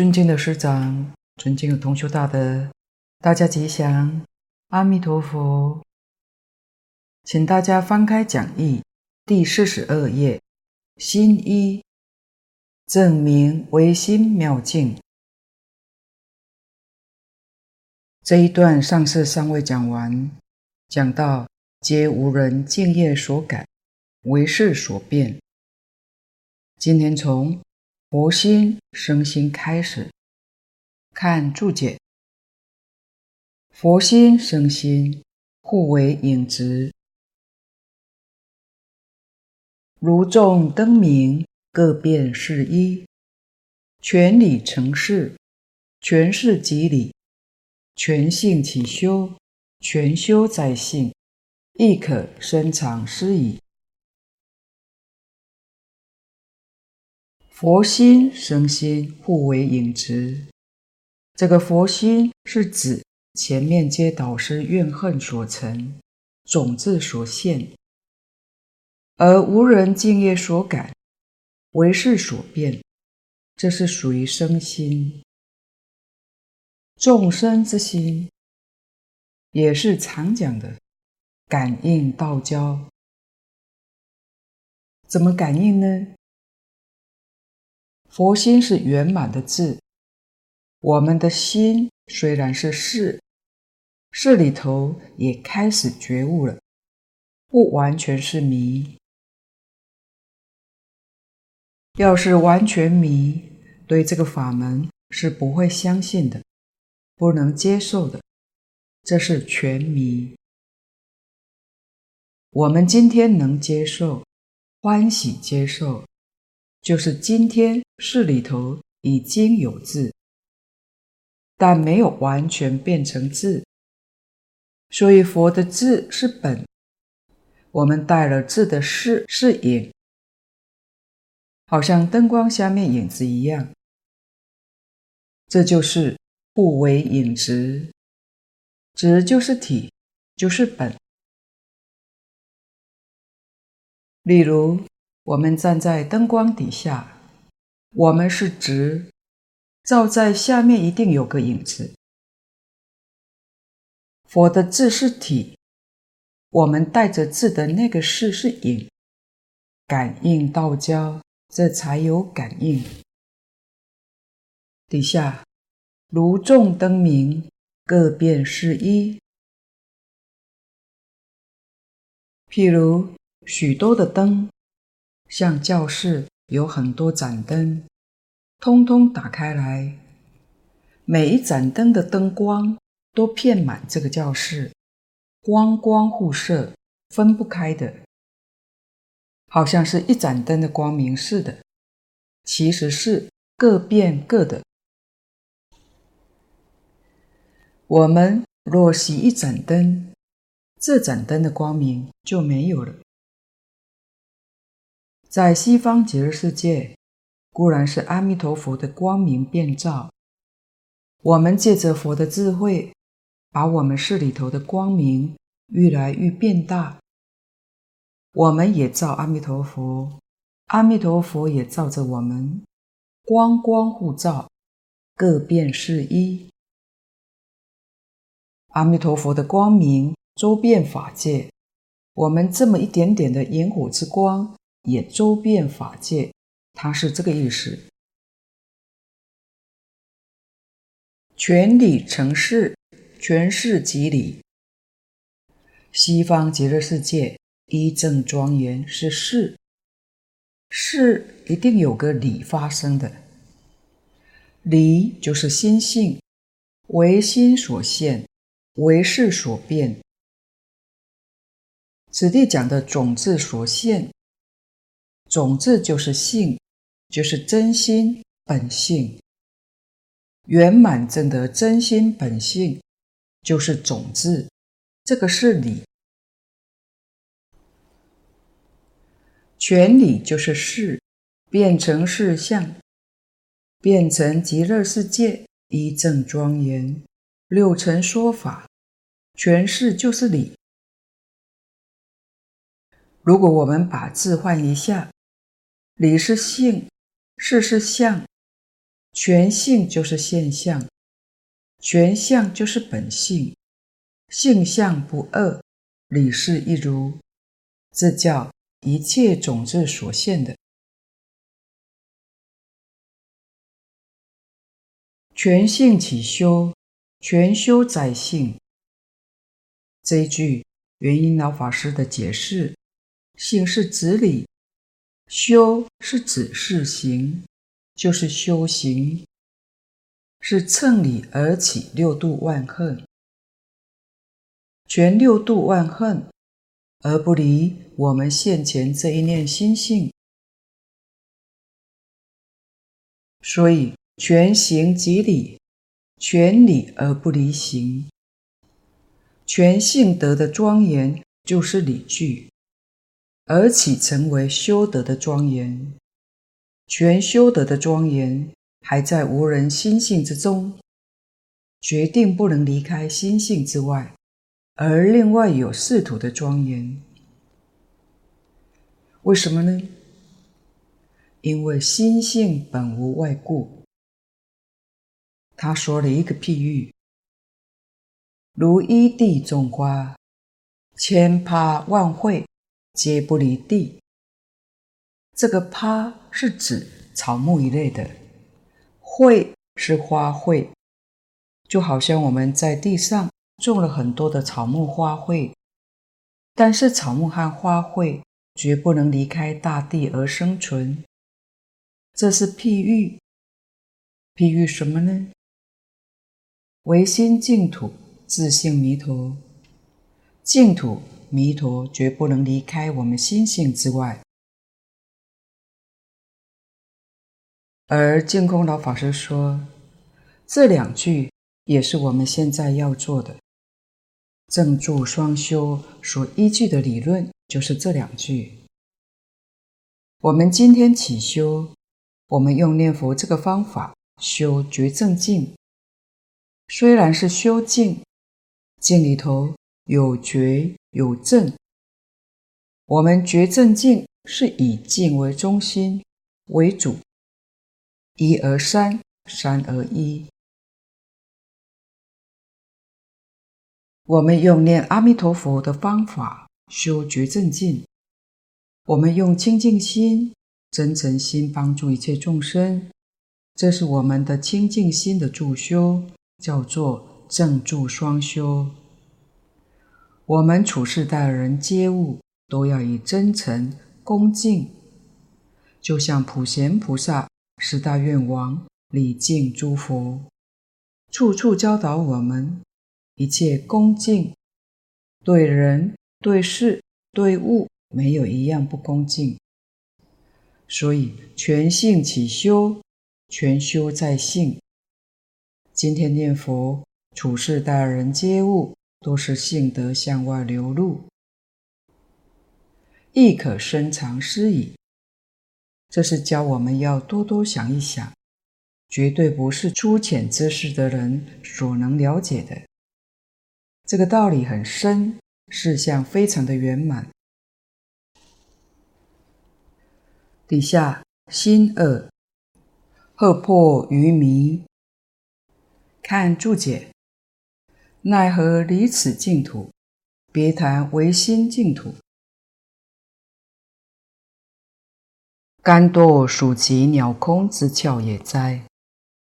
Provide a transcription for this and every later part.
尊敬的师长、尊敬的同修大德，大家吉祥，阿弥陀佛。请大家翻开讲义第四十二页，心一，证明唯心妙境。这一段上次尚未讲完，讲到皆无人敬业所感，唯事所变。今天从佛心生心开始。看注解，佛心生心互为影子，如众灯明，各辨是一，全理成事，全事即理，全性起修，全修在性，亦可深藏失矣。佛心生心，互为影子。这个佛心是指前面皆导师怨恨所成，种子所现，而无人敬业所感，为事所变，这是属于生心。众生之心，也是常讲的感应道交。怎么感应呢？佛心是圆满的智，我们的心虽然是识，识里头也开始觉悟了，不完全是迷。要是完全迷，对这个法门是不会相信的，不能接受的，这是全迷。我们今天能接受，欢喜接受。就是今天识里头已经有智，但没有完全变成智，所以佛的智是本，我们带了智的识是影，好像灯光下面影子一样，这就是互为影执，执就是体，就是本，例如。我们站在灯光底下，我们是直，照在下面一定有个影子。佛的字是体，我们带着字的那个识是影，感应道交，这才有感应。底下如众灯明，各辨是一。譬如许多的灯。像教室有很多盏灯，通通打开来，每一盏灯的灯光都遍满这个教室，光光互射，分不开的，好像是一盏灯的光明似的，其实是各变各的。我们若熄一盏灯，这盏灯的光明就没有了。在西方极乐世界，固然是阿弥陀佛的光明遍照。我们借着佛的智慧，把我们识里头的光明愈来愈变大。我们也照阿弥陀佛，阿弥陀佛也照着我们，光光互照，各辨是一。阿弥陀佛的光明周遍法界，我们这么一点点的萤火之光。也周遍法界，它是这个意思。全理成事，全事即理。西方极乐世界一正庄严是事，事一定有个理发生的，理就是心性，唯心所现，唯事所变。此地讲的种子所现。种子就是性，就是真心本性。圆满证得真心本性，就是种子，这个是理。全理就是事，变成事相，变成极乐世界一正庄严，六层说法，全事就是理。如果我们把字换一下。理是性，事是相，全性就是现象，全相就是本性，性相不二，理事一如，这叫一切种子所现的。全性起修，全修在性。这一句元音老法师的解释：性是指理，修是指事行，就是修行，是乘理而起六度万恨，全六度万恨而不离我们现前这一念心性，所以。全行即理，全理而不离行。全性德的庄严就是理具，而起成为修德的庄严。全修德的庄严还在无人心性之中，决定不能离开心性之外，而另外有识土的庄严。为什么呢？因为心性本无外故。他说了一个譬喻：如一地种花，千葩万卉，皆不离地。这个葩是指草木一类的，卉是花卉，就好像我们在地上种了很多的草木花卉，但是草木和花卉绝不能离开大地而生存。这是譬喻，譬喻什么呢？唯心净土，自性弥陀。净土、弥陀绝不能离开我们心性之外。而净空老法师说，这两句也是我们现在要做的。正住双修所依据的理论就是这两句。我们今天起修，我们用念佛这个方法修觉正境。虽然是修静，静里头有觉有正。我们觉正静是以静为中心为主，一而三，三而一。我们用念阿弥陀佛的方法修觉正静，我们用清净心、真诚心帮助一切众生，这是我们的清净心的助修。叫做正住双修。我们处事待人接物都要以真诚恭敬，就像普贤菩萨、十大愿王礼敬诸佛，处处教导我们一切恭敬，对人、对事、对物没有一样不恭敬。所以全性起修，全修在性。今天念佛，处事待人接物，都是性德向外流露，亦可深藏思已。这是教我们要多多想一想，绝对不是粗浅知识的人所能了解的。这个道理很深，事项非常的圆满。底下心二，荷破愚迷。看注解，奈何离此净土，别谈唯心净土？甘堕属其鸟空之窍也哉！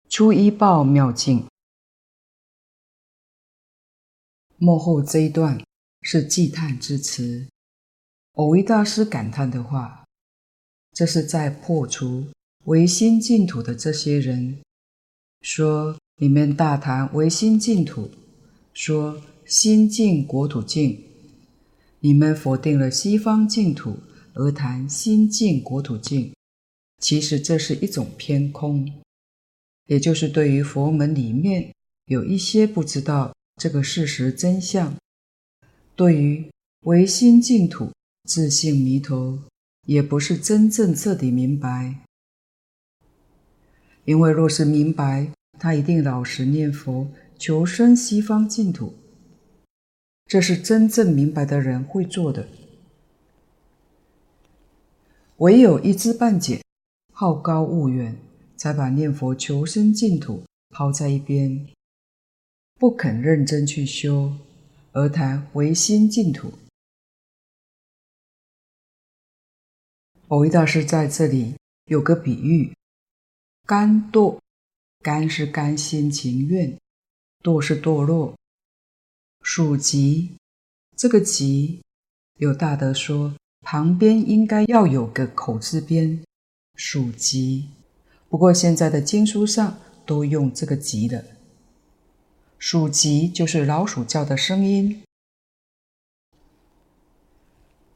初一报妙境。末后这一段是祭叹之词，蕅益大师感叹的话，这是在破除唯心净土的这些人说。里面大谈唯心净土，说心净国土净。你们否定了西方净土，而谈心净国土净，其实这是一种偏空，也就是对于佛门里面有一些不知道这个事实真相，对于唯心净土、自性弥陀，也不是真正彻底明白。因为若是明白，他一定老实念佛，求生西方净土。这是真正明白的人会做的。唯有一知半解、好高骛远，才把念佛求生净土抛在一边，不肯认真去修，而谈唯心净土。蕅益大师在这里有个比喻：甘堕，甘是甘心情愿，堕是堕落。属极，这个极，有大德说旁边应该要有个口字边，属极。不过现在的经书上都用这个极的，属极就是老鼠叫的声音。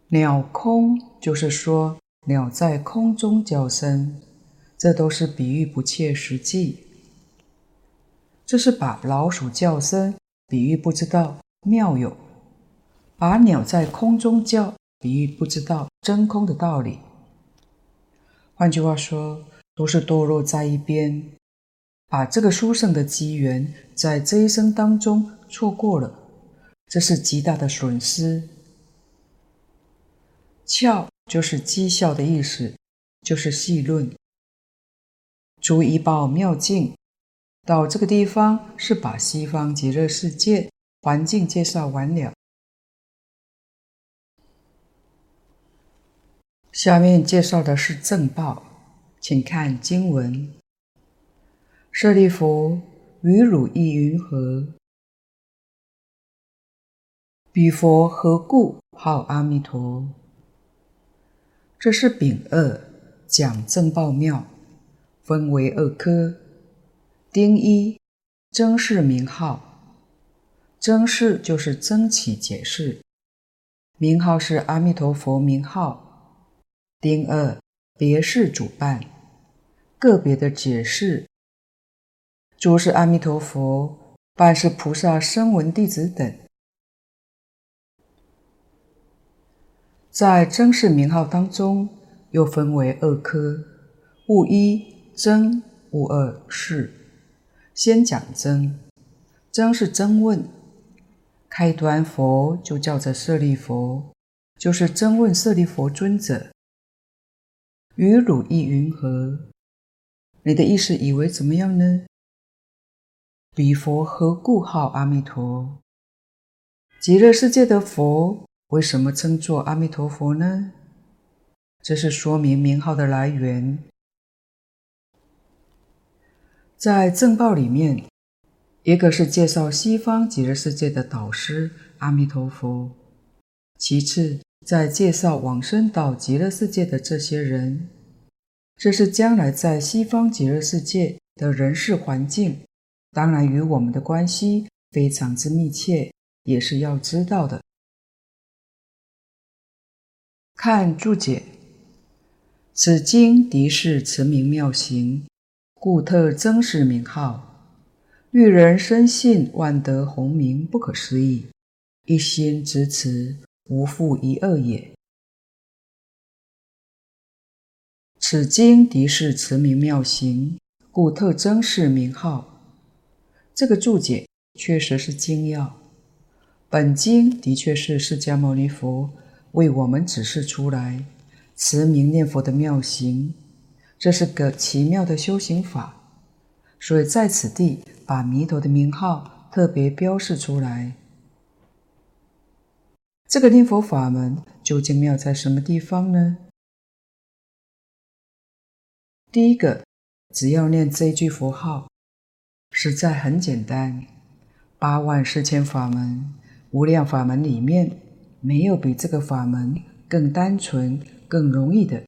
鸟空就是说鸟在空中叫声，这都是比喻不切实际。这是把老鼠叫声。比喻不知道妙有，把鸟在空中叫，比喻不知道真空的道理。换句话说，都是堕落在一边，把这个殊胜的机缘在这一生当中错过了，这是极大的损失。诮就是讥笑的意思，就是戏论。诸依报妙境。到这个地方是把西方极乐世界环境介绍完了。下面介绍的是正报，请看经文：舍利弗，于汝意云何？彼佛何故号阿弥陀？这是丙二讲正报妙，分为二科。丁一，征释名号，征释就是征起解释，名号是阿弥陀佛名号。丁二，别释主办，个别的解释，主是阿弥陀佛，办是菩萨声闻弟子等。在征释名号当中，又分为二科，物一征，物二是。先讲真，真是真问，开端佛就叫做舍利佛，就是真问舍利佛尊者。于汝意云何？你的意思以为怎么样呢？彼佛何故号阿弥陀？极乐世界的佛为什么称作阿弥陀佛呢？这是说明名号的来源。在正报里面，一个是介绍西方极乐世界的导师阿弥陀佛，其次在介绍往生到极乐世界的这些人，这是将来在西方极乐世界的人事环境，当然与我们的关系非常之密切，也是要知道的。看注解，此经敌是持名妙行。故特征释名号，欲人深信万德洪名不可思议，一心执持，无复一二也。此经敌是持名妙行，故特征释名号。这个注解确实是精要。本经的确是释迦牟尼佛为我们指示出来持名念佛的妙行。这是个奇妙的修行法，所以在此地把弥陀的名号特别标示出来。这个念佛法门究竟妙在什么地方呢？第一个，只要念这句佛号，实在很简单。八万四千法门、无量法门里面，没有比这个法门更单纯、更容易的。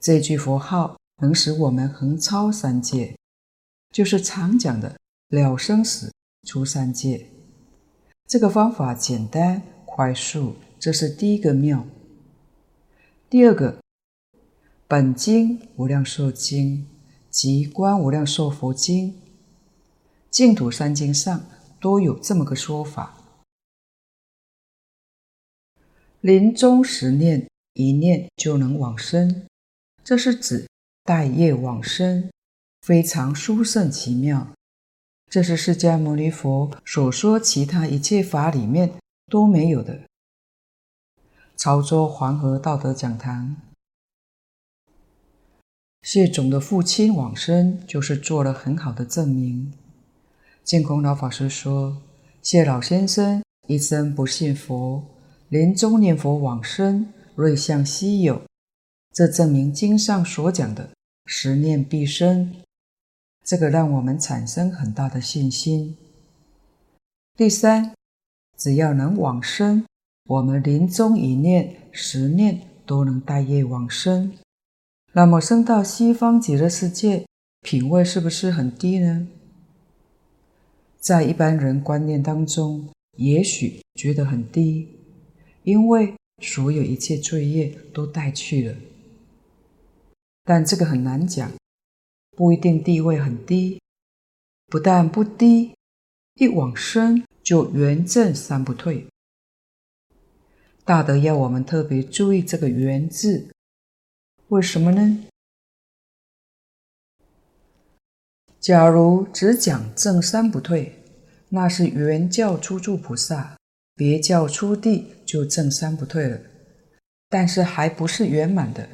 这句佛号能使我们横超三界，就是常讲的了生死、出三界。这个方法简单快速，这是第一个妙。第二个，本经无量寿经及观无量寿佛经、净土三经上都有这么个说法：临终时念一念就能往生。这是指带业往生，非常殊胜奇妙。这是释迦牟尼佛所说其他一切法里面都没有的。潮州黄河道德讲堂。谢总的父亲往生就是做了很好的证明。净空老法师说，谢老先生一生不信佛，临终念佛往生，瑞相稀有，这证明经上所讲的十念必生，这个让我们产生很大的信心。第三，只要能往生，我们临终一念、十念都能带业往生。那么生到西方极乐世界，品位是不是很低呢？在一般人观念当中，也许觉得很低，因为所有一切罪业都带去了。但这个很难讲，不一定地位很低，不但不低，一往生就圆证三不退。大德要我们特别注意这个“圆”字。为什么呢？假如只讲证三不退，那是圆教初住菩萨，别教初地就证三不退了，但是还不是圆满的。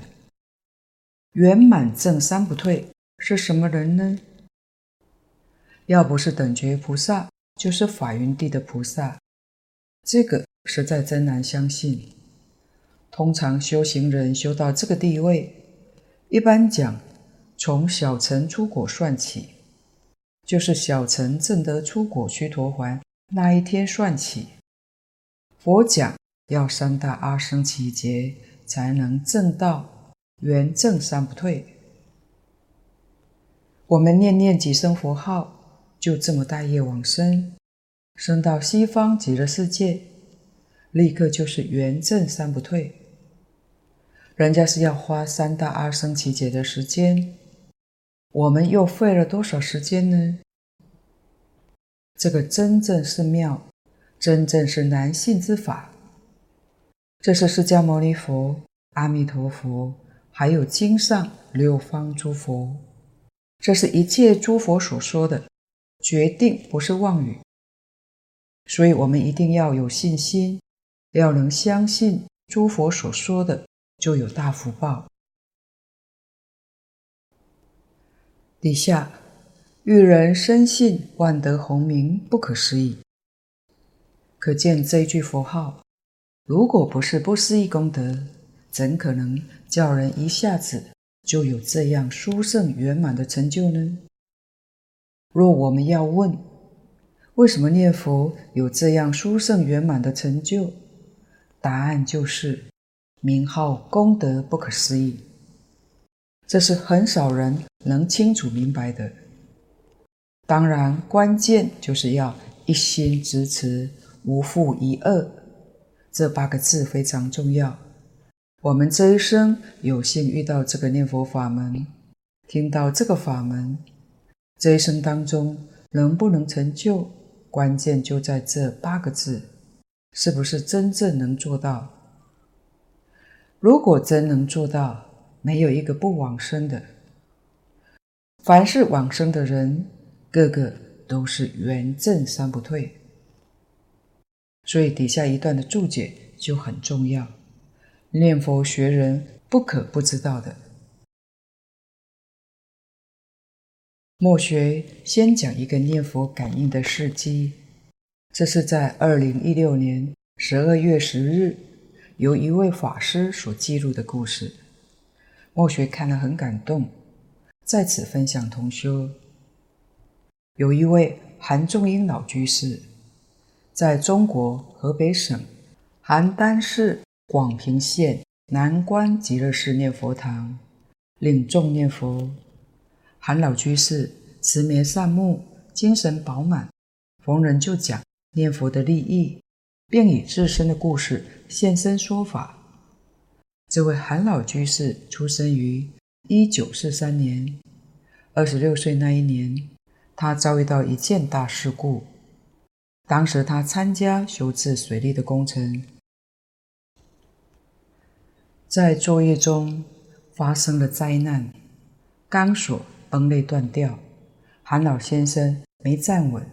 圆满证三不退是什么人呢？要不是等觉菩萨，就是法云地的菩萨。这个实在真难相信。通常修行人修到这个地位，一般讲从小乘出果算起，就是小乘证得出果须陀洹那一天算起。佛讲要三大阿僧祇劫才能证道圆正三不退。我们念念几声佛号，就这么大业往生，生到西方极乐世界，立刻就是圆正三不退。人家是要花三大阿僧只劫的时间，我们又费了多少时间呢？这个真正是妙，真正是难信之法。这是释迦牟尼佛、阿弥陀佛，还有经上六方诸佛，这是一切诸佛所说的，决定不是妄语。所以我们一定要有信心，要能相信诸佛所说的。就有大福报。底下，欲人深信万德洪名，不可思议。可见这句佛号，如果不是不思议功德，怎可能叫人一下子就有这样殊胜圆满的成就呢？若我们要问，为什么念佛有这样殊胜圆满的成就？答案就是。名号功德不可思议，这是很少人能清楚明白的。当然，关键就是要一心执持，无复一恶，这八个字非常重要。我们这一生有幸遇到这个念佛法门，听到这个法门，这一生当中能不能成就，关键就在这八个字，是不是真正能做到？如果真能做到，没有一个不往生的。凡是往生的人，个个都是圆正三不退。所以底下一段的注解就很重要，念佛学人不可不知道的。末学先讲一个念佛感应的事迹，这是在二零一六年十二月十日。由一位法师所记录的故事，末学看了很感动，在此分享同修。有一位韩仲英老居士，在中国河北省邯郸市广平县南关极乐寺念佛堂，领众念佛。韩老居士慈眉善目，精神饱满，逢人就讲念佛的利益。并以自身的故事现身说法。这位韩老居士出生于一九四三年，二十六岁那一年，他遭遇到一件大事故。当时他参加修治水利的工程，在作业中发生了灾难，钢索崩裂断掉，韩老先生没站稳，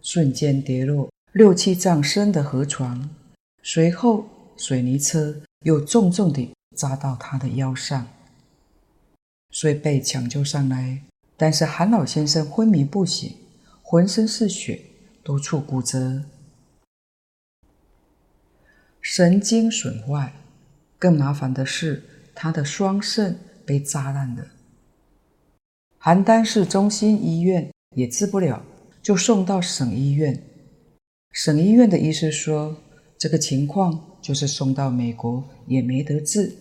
瞬间跌落。六七丈深的河床，随后水泥车又重重地砸到他的腰上。虽被抢救上来，但是韩老先生昏迷不醒，浑身是血，多处骨折，神经损坏。更麻烦的是，他的双肾被炸烂了。邯郸市中心医院也治不了，就送到省医院。省医院的医师说，这个情况就是送到美国也没得治。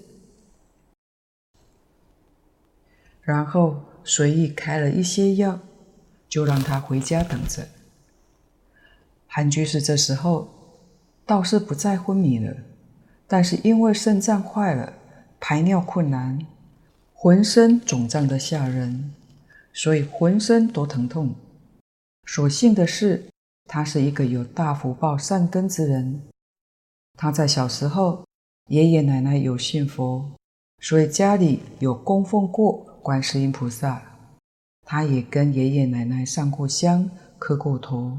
然后随意开了一些药，就让他回家等着。韩居士这时候倒是不再昏迷了。但是因为肾脏坏了，排尿困难，浑身肿胀得吓人，所以浑身都疼痛。所幸的是，他是一个有大福报、善根之人。他在小时候，爷爷奶奶有信佛，所以家里有供奉过观世音菩萨。他也跟爷爷奶奶上过香、磕过头。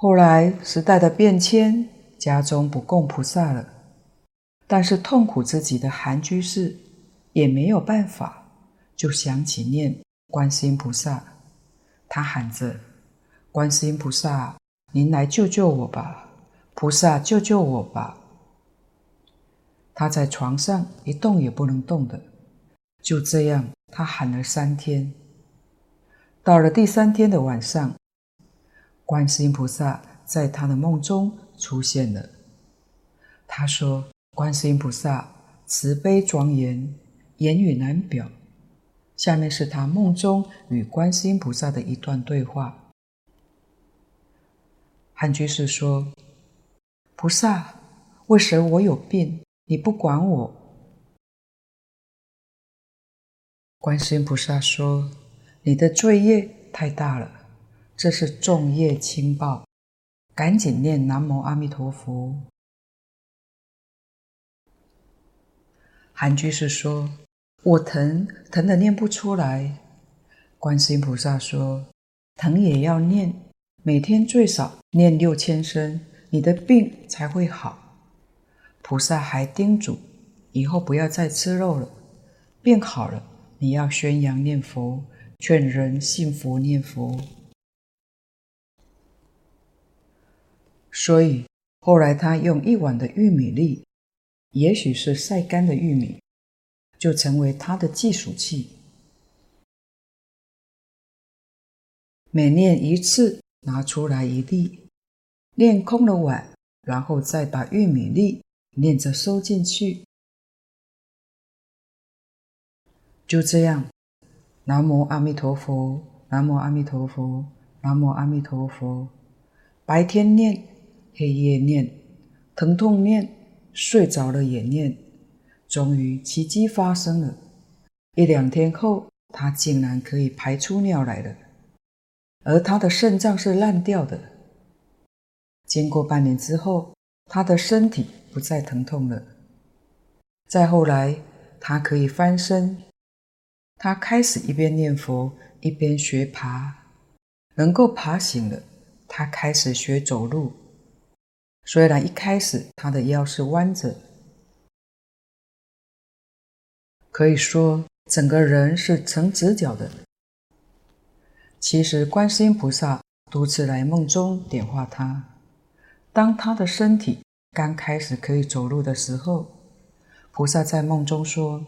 后来时代的变迁，家中不供菩萨了，但是痛苦自己的韩居士也没有办法，就想起念观世音菩萨，他喊着：“观世音菩萨，您来救救我吧！菩萨救救我吧！”他在床上一动也不能动的，就这样他喊了三天，到了第三天的晚上。观世音菩萨在他的梦中出现了。他说：“观世音菩萨慈悲庄严，言语难表。”下面是他梦中与观世音菩萨的一段对话。韩居士说：“菩萨，为什么我有病，你不管我？”观世音菩萨说：“你的罪业太大了。”这是重业轻报，赶紧念南无阿弥陀佛。韩居士说：“我疼，疼得念不出来。”观世音菩萨说：“疼也要念，每天最少念六千声，你的病才会好。”菩萨还叮嘱：“以后不要再吃肉了，病好了，你要宣扬念佛，劝人信佛念佛。”所以后来他用一碗的玉米粒，也许是晒干的玉米，就成为他的计数器。每念一次，拿出来一粒，念空了碗，然后再把玉米粒念着收进去。就这样，南无阿弥陀佛，南无阿弥陀佛，南无阿弥陀佛，白天念。黑夜念，疼痛念，睡着了也念，终于奇迹发生了。一两天后，他竟然可以排出尿来了，而他的肾脏是烂掉的。经过半年之后，他的身体不再疼痛了。再后来，他可以翻身，他开始一边念佛一边学爬，能够爬行了。他开始学走路。虽然一开始他的腰是弯着，可以说整个人是呈直角的。其实观世音菩萨多次来梦中点化他，当他的身体刚开始可以走路的时候，菩萨在梦中说：“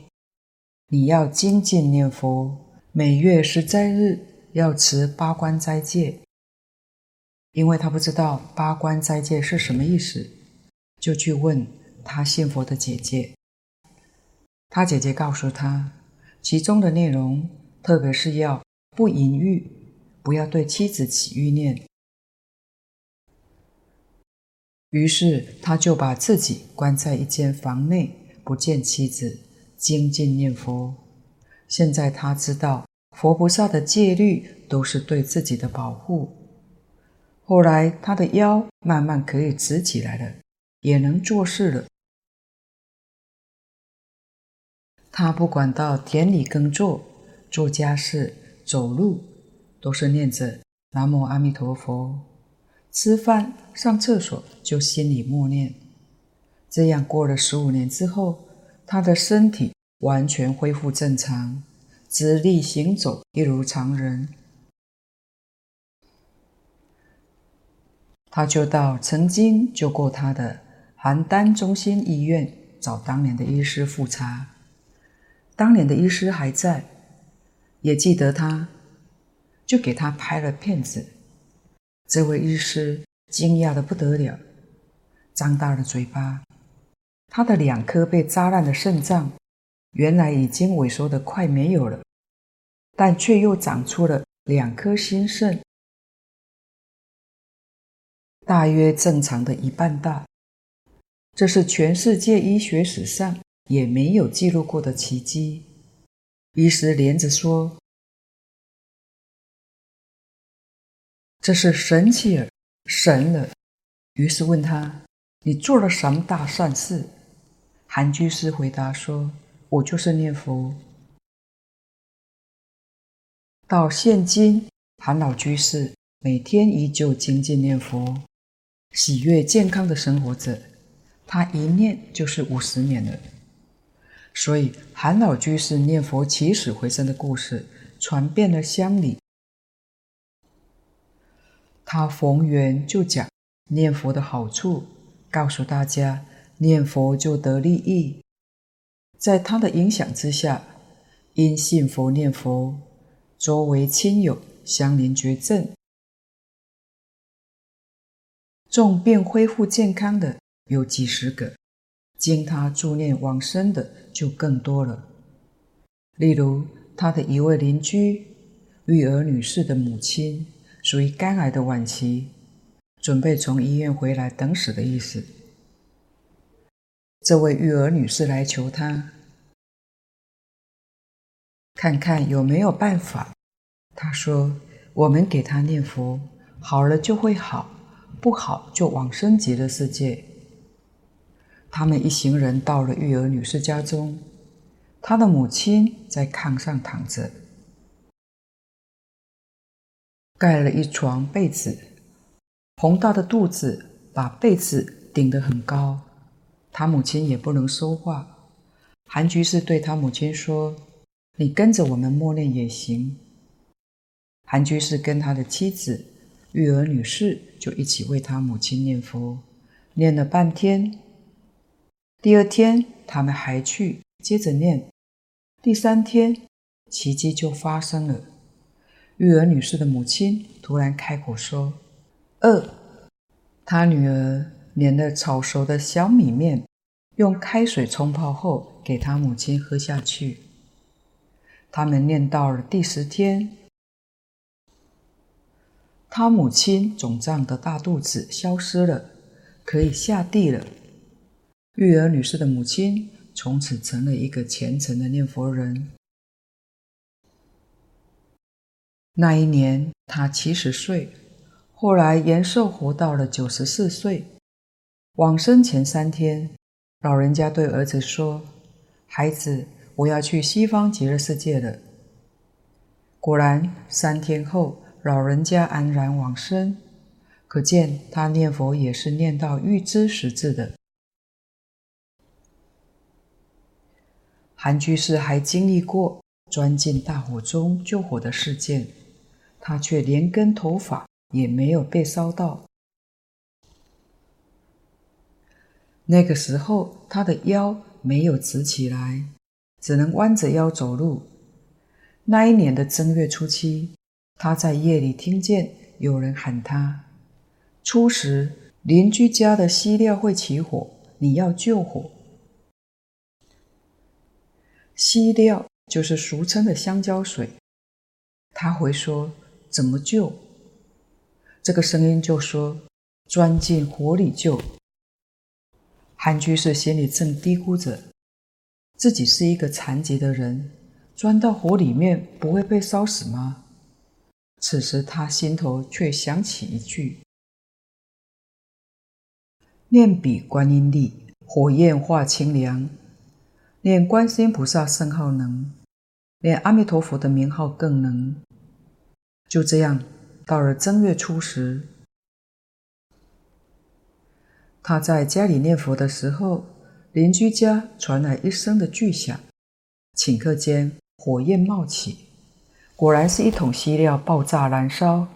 你要精进念佛，每月十斋日要持八关斋戒。”因为他不知道八关斋戒是什么意思，就去问他信佛的姐姐。他姐姐告诉他，其中的内容，特别是要不淫欲，不要对妻子起欲念。于是他就把自己关在一间房内，不见妻子，精进念佛。现在他知道，佛菩萨的戒律都是对自己的保护。后来，他的腰慢慢可以直起来了，也能做事了。他不管到田里耕作、做家事、走路，都是念着“南无阿弥陀佛”。吃饭、上厕所就心里默念。这样过了十五年之后，他的身体完全恢复正常，直立行走，一如常人。他就到曾经救过他的邯郸中心医院找当年的医师复查。当年的医师还在，也记得他，就给他拍了片子。这位医师惊讶得不得了，张大了嘴巴。他的两颗被扎烂的肾脏，原来已经萎缩得快没有了，但却又长出了两颗新肾。大约正常的一半大，这是全世界医学史上也没有记录过的奇迹。医师连着说：“这是神奇儿，神了。”于是问他：“你做了什么大善事？”韩居士回答说：“我就是念佛。”到现今，韩老居士每天依旧精进念佛。喜悦健康的生活着，他一念就是五十年了。所以韩老居士念佛起死回生的故事传遍了乡里。他逢缘就讲念佛的好处，告诉大家念佛就得利益。在他的影响之下，因信佛念佛，周围亲友乡邻绝症。重病恢复健康的有几十个，经他助念往生的就更多了。例如，他的一位邻居玉儿女士的母亲，属于肝癌的晚期，准备从医院回来等死的意思。这位玉儿女士来求他，看看有没有办法。他说：“我们给他念佛，好了就会好。”不好就往升级的世界。他们一行人到了玉儿女士家中，她的母亲在炕上躺着，盖了一床被子，宏大的肚子把被子顶得很高。他母亲也不能说话。韩居士对他母亲说：“你跟着我们默念也行。”韩居士跟他的妻子。育儿女士就一起为她母亲念佛，念了半天。第二天，他们还去接着念。第三天，奇迹就发生了。育儿女士的母亲突然开口说：“饿。”她女儿碾了炒熟的小米面，用开水冲泡后给她母亲喝下去。他们念到了第十天。他母亲肿胀的大肚子消失了，可以下地了。玉儿女士的母亲从此成了一个虔诚的念佛人。那一年她七十岁，后来延寿活到了九十四岁。往生前三天，老人家对儿子说：“孩子，我要去西方极乐世界了。”果然，三天后。老人家安然往生，可见他念佛也是念到预知时至的。韩居士还经历过钻进大火中救火的事件，他却连根头发也没有被烧到。那个时候，他的腰没有直起来，只能弯着腰走路。那一年的正月初七。他在夜里听见有人喊他：“初时邻居家的西料会起火，你要救火。”西料就是俗称的香蕉水。他回说：“怎么救？”这个声音就说：“钻进火里救。”韩居士心里正嘀咕着，自己是一个残疾的人，钻到火里面不会被烧死吗？此时，他心头却想起一句：“念彼观音力，火焰化清凉；念观世音菩萨圣号能，念阿弥陀佛的名号更能。”就这样，到了正月初十，他在家里念佛的时候，邻居家传来一声的巨响，顷刻间火焰冒起，果然是一桶稀料爆炸燃烧，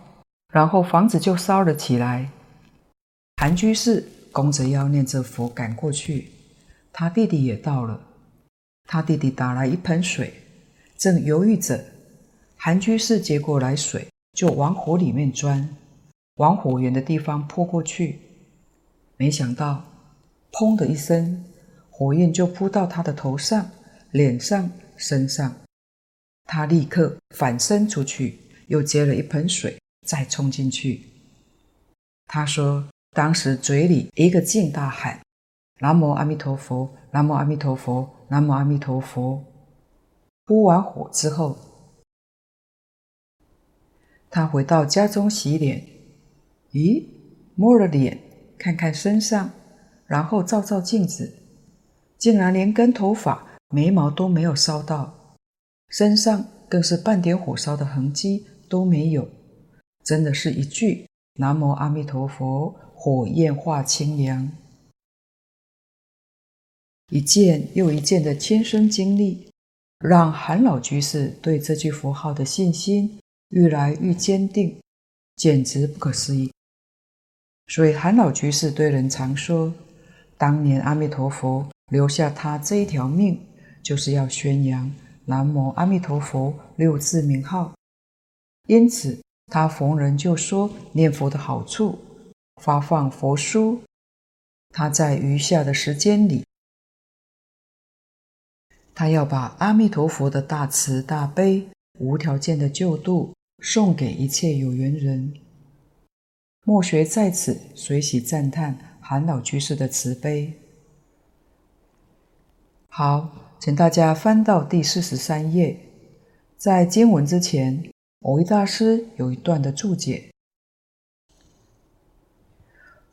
然后房子就烧了起来。韩居士弓着腰念着佛赶过去，他弟弟也到了，他弟弟打来一盆水，正犹豫着，韩居士接过来水就往火里面钻，往火源的地方泼过去，没想到，砰的一声。火焰就扑到他的头上、脸上、身上，他立刻反身出去，又接了一盆水，再冲进去。他说：“当时嘴里一个劲大喊‘南无阿弥陀佛，南无阿弥陀佛，南无阿弥陀佛’。扑完火之后，他回到家中洗脸。咦，摸了脸，看看身上，然后照照镜子。”竟然连根头发、眉毛都没有烧到，身上更是半点火烧的痕迹都没有，真的是一句“南无阿弥陀佛”，火焰化清凉。一件又一件的亲身经历，让韩老居士对这句佛号的信心愈来愈坚定，简直不可思议。所以韩老居士对人常说：“当年阿弥陀佛。”留下他这一条命，就是要宣扬南无阿弥陀佛六字名号。因此，他逢人就说念佛的好处，发放佛书。他在余下的时间里，他要把阿弥陀佛的大慈大悲、无条件的救度送给一切有缘人。末学在此随喜赞叹韩老居士的慈悲。好，请大家翻到第四十三页。在经文之前，蕅益大师有一段的注解：“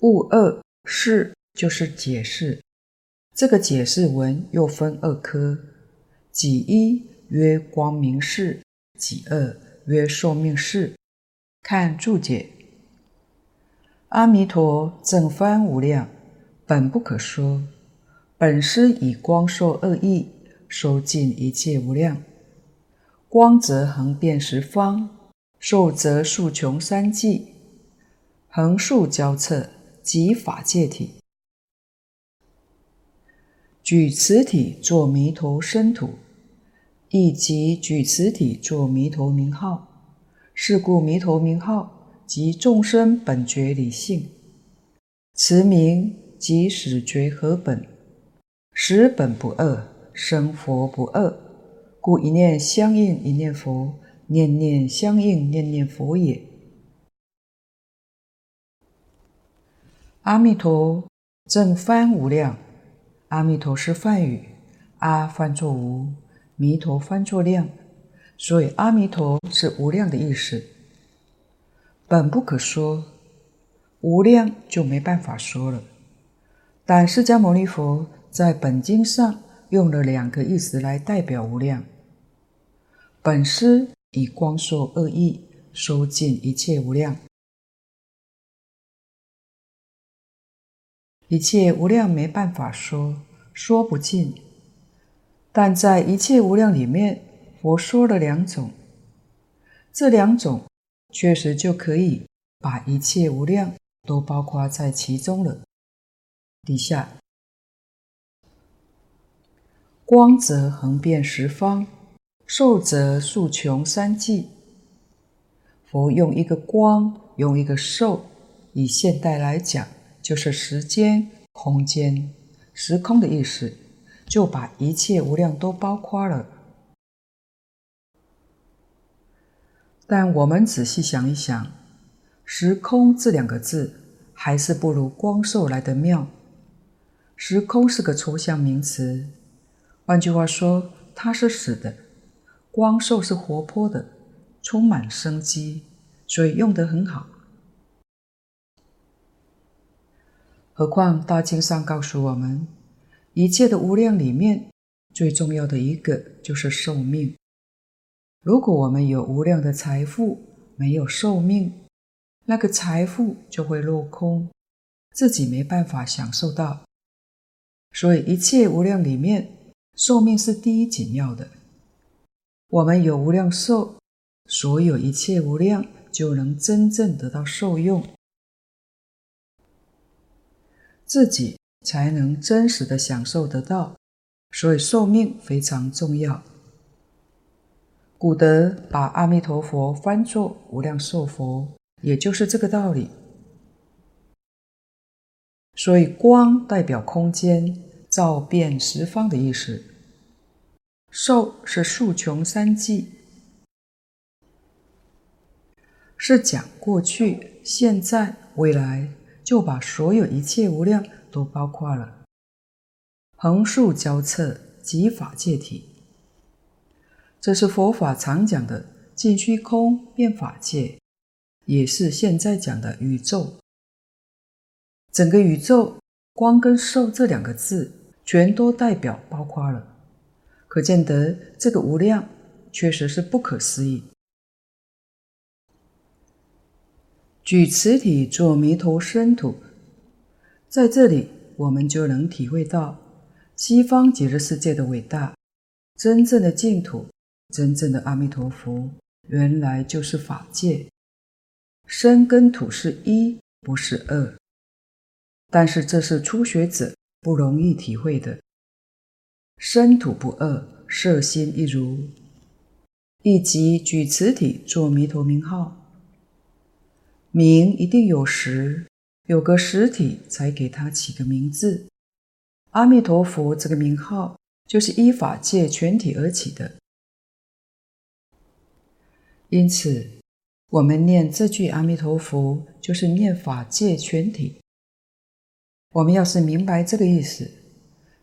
物二是就是解释。这个解释文又分二科，己一曰光明释，己二曰寿命释。看注解：阿弥陀正翻无量，本不可说。”本师以光寿二义，收尽一切无量。光则横遍十方，寿则数穷三际，横竖交错，即法界体。举此体作弥陀身土，亦即举此体作弥陀名号。是故弥陀名号即众生本觉理性，此名即始觉合本。实本不二，生佛不二，故一念相应一念佛，念念相应念念佛也。阿弥陀正翻无量，阿弥陀是梵语，阿翻作无，弥陀翻作量，所以阿弥陀是无量的意思。本不可说，无量就没办法说了。但释迦牟尼佛。在本经上用了两个意思来代表无量。本师以光说二义收尽一切无量，一切无量没办法说，说不尽。但在一切无量里面，佛说了两种，这两种确实就可以把一切无量都包括在其中了。底下。光则横遍十方，寿则数穷三际。佛用一个光，用一个寿，以现代来讲，就是时间、空间、时空的意思，就把一切无量都包括了。但我们仔细想一想，“时空”这两个字，还是不如光寿来得妙。时空是个抽象名词。换句话说，它是死的；光寿是活泼的，充满生机，所以用得很好。何况大经上告诉我们，一切的无量里面，最重要的一个就是寿命。如果我们有无量的财富，没有寿命，那个财富就会落空，自己没办法享受到。所以一切无量里面，寿命是第一紧要的。我们有无量寿，所有一切无量就能真正得到受用，自己才能真实的享受得到。所以寿命非常重要。古德把阿弥陀佛翻作无量寿佛，也就是这个道理。所以光代表空间，照遍十方的意思。寿是数穷三际，是讲过去、现在、未来，就把所有一切无量都包括了。横竖交错，即法界体。这是佛法常讲的尽虚空遍法界，也是现在讲的宇宙。整个宇宙，光跟寿这两个字，全都代表包括了。可见得这个无量，确实是不可思议。举此体作弥陀身土，在这里我们就能体会到西方极乐世界的伟大，真正的净土。真正的阿弥陀佛，原来就是法界。身跟土是一，不是二。但是这是初学者不容易体会的。身土不二，色心一如。亦即举此体作弥陀名号，名一定有实，有个实体才给他起个名字。阿弥陀佛这个名号，就是依法界全体而起的。因此，我们念这句阿弥陀佛，就是念法界全体。我们要是明白这个意思，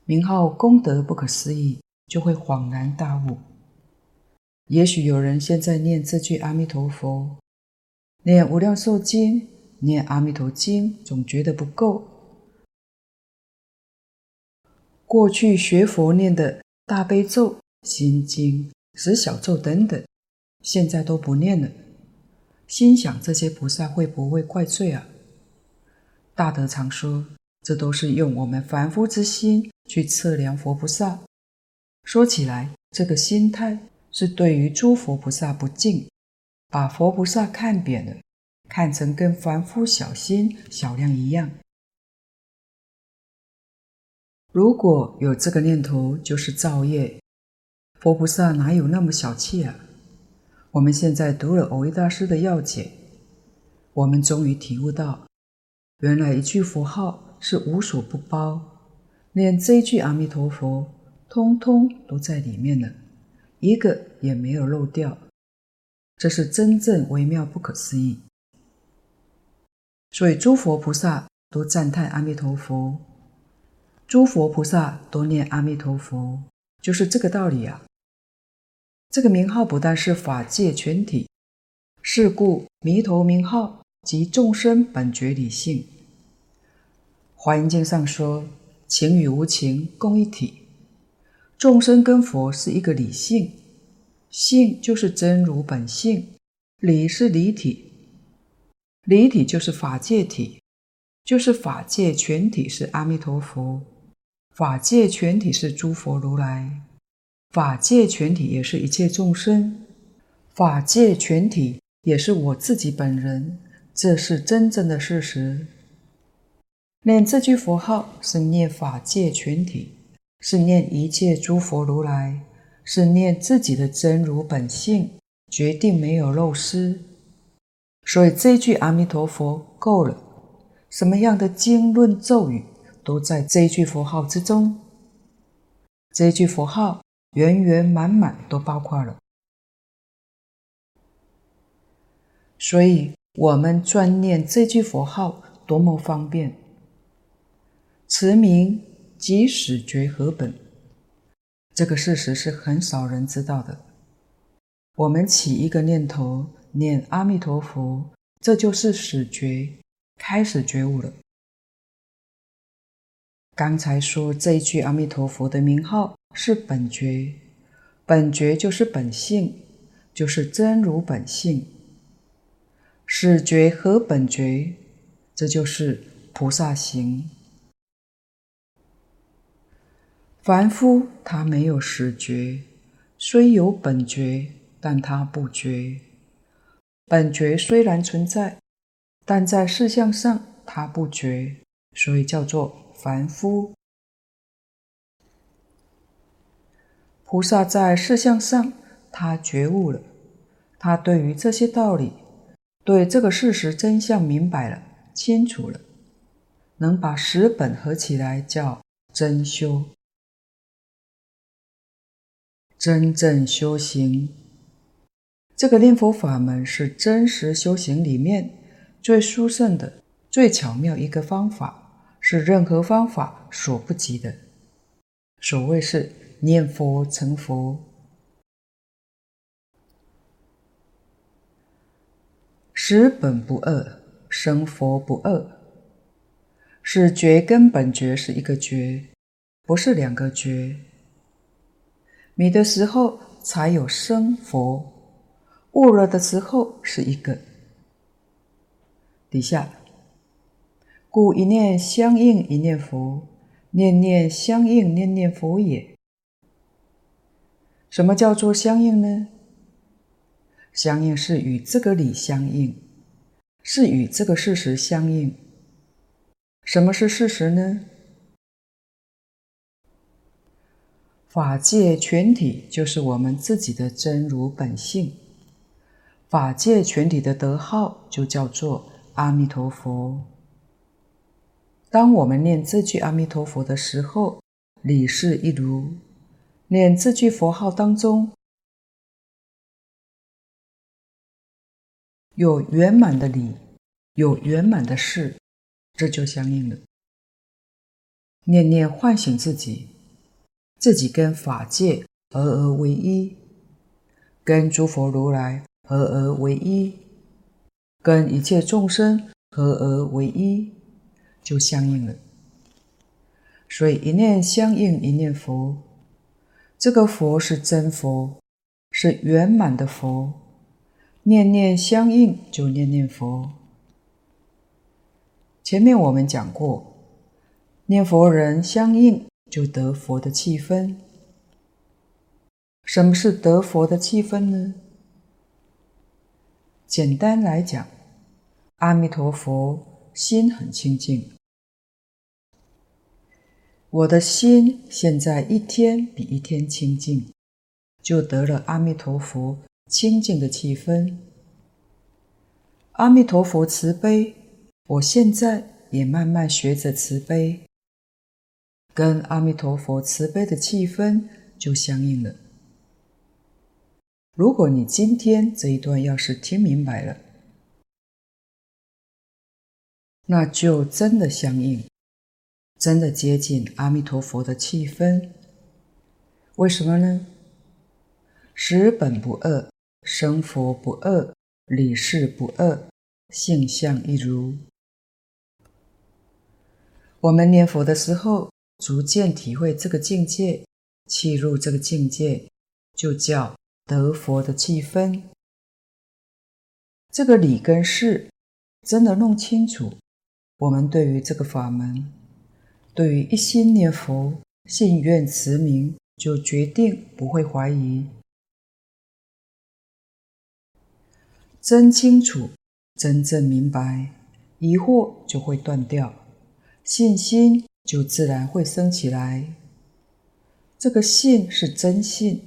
名号功德不可思议，就会恍然大悟。也许有人现在念这句阿弥陀佛，念无量寿经，念阿弥陀经，总觉得不够。过去学佛念的大悲咒、心经、十小咒等等。现在都不念了，心想这些菩萨会不会怪罪啊？大德常说，这都是用我们凡夫之心去测量佛菩萨。说起来，这个心态是对于诸佛菩萨不敬，把佛菩萨看扁了，看成跟凡夫小心小量一样。如果有这个念头，就是造业。佛菩萨哪有那么小气啊？我们现在读了蕅益大师的要解，我们终于体悟到，原来一句佛号是无所不包，连这一句阿弥陀佛，通通都在里面了，一个也没有漏掉。这是真正微妙不可思议。所以诸佛菩萨都赞叹阿弥陀佛，诸佛菩萨都念阿弥陀佛，就是这个道理啊。这个名号不但是法界全体，是故弥陀名号即众生本觉理性。华严经上说：“情与无情共一体，众生跟佛是一个理性，性就是真如本性，理是理体，理体就是法界体，就是法界全体是阿弥陀佛，法界全体是诸佛如来。”法界全体也是一切众生，法界全体也是我自己本人，这是真正的事实。念这句佛号是念法界全体，是念一切诸佛如来，是念自己的真如本性，决定没有漏失。所以这句阿弥陀佛够了，什么样的经论咒语都在这句佛号之中。这句佛号。圆圆满满都包括了，所以我们专念这句佛号多么方便。慈名即始觉合本，这个事实是很少人知道的。我们起一个念头，念阿弥陀佛，这就是始觉，开始觉悟了。刚才说这一句阿弥陀佛的名号是本觉，本觉就是本性，就是真如本性。始觉和本觉，这就是菩萨行。凡夫他没有实觉，虽有本觉，但他不觉。本觉虽然存在，但在事相上他不觉，所以叫做凡夫。菩萨在事相上，他觉悟了，他对于这些道理，对这个事实真相明白了，清楚了，能把十本合起来叫真修，真正修行。这个念佛法门是真实修行里面最殊胜的、最巧妙一个方法，是任何方法所不及的。所谓是。念佛成佛，十本不二，生佛不二，是觉根本觉是一个觉，不是两个觉。迷的时候才有生佛，悟了的时候是一个。底下，故一念相应一念佛，念念相应念念佛也。什么叫做相应呢？相应是与这个理相应，是与这个事实相应。什么是事实呢？法界全体就是我们自己的真如本性，法界全体的德号就叫做阿弥陀佛。当我们念这句阿弥陀佛的时候，理事一如。念这句佛号当中，有圆满的理，有圆满的事，这就相应了。念念唤醒自己，自己跟法界合而为一，跟诸佛如来合而为一，跟一切众生合而为一，就相应了。所以一念相应，一念佛。这个佛是真佛，是圆满的佛，念念相应就念念佛。前面我们讲过，念佛人相应就得佛的气氛。什么是得佛的气氛呢？简单来讲，阿弥陀佛心很清净。我的心现在一天比一天清净，就得了阿弥陀佛清净的气氛。阿弥陀佛慈悲，我现在也慢慢学着慈悲，跟阿弥陀佛慈悲的气氛就相应了。如果你今天这一段要是听明白了，那就真的相应。真的接近阿弥陀佛的气氛，为什么呢？十本不二，生佛不二，理事不二，性相一如。我们念佛的时候，逐渐体会这个境界，契入这个境界，就叫得佛的气氛。这个理跟事真的弄清楚，我们对于这个法门。对于一心念佛、信愿持名，就决定不会怀疑，真清楚、真正明白，疑惑就会断掉，信心就自然会升起来。这个信是真信，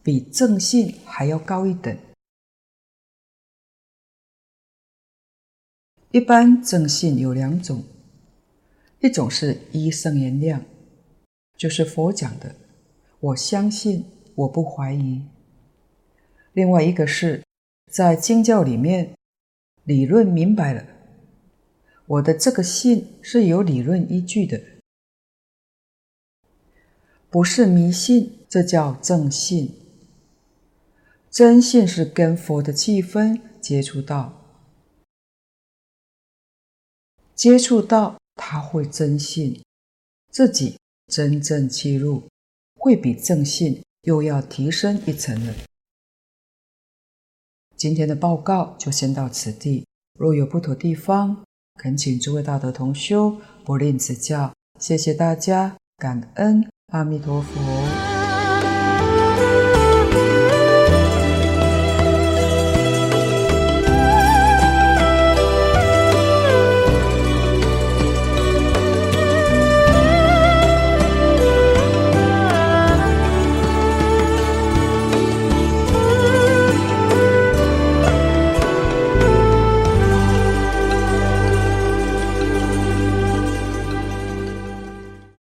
比正信还要高一等。一般正信有两种。一种是依圣言量，就是佛讲的，我相信，我不怀疑。另外一个是在经教里面理论明白了，我的这个信是有理论依据的，不是迷信，这叫正信。真信是跟佛的气氛接触到，接触到。他会真信，自己真正契入，会比正信又要提升一层了。今天的报告就先到此地，若有不妥地方，恳请诸位大德同修不吝指教。谢谢大家，感恩。阿弥陀佛。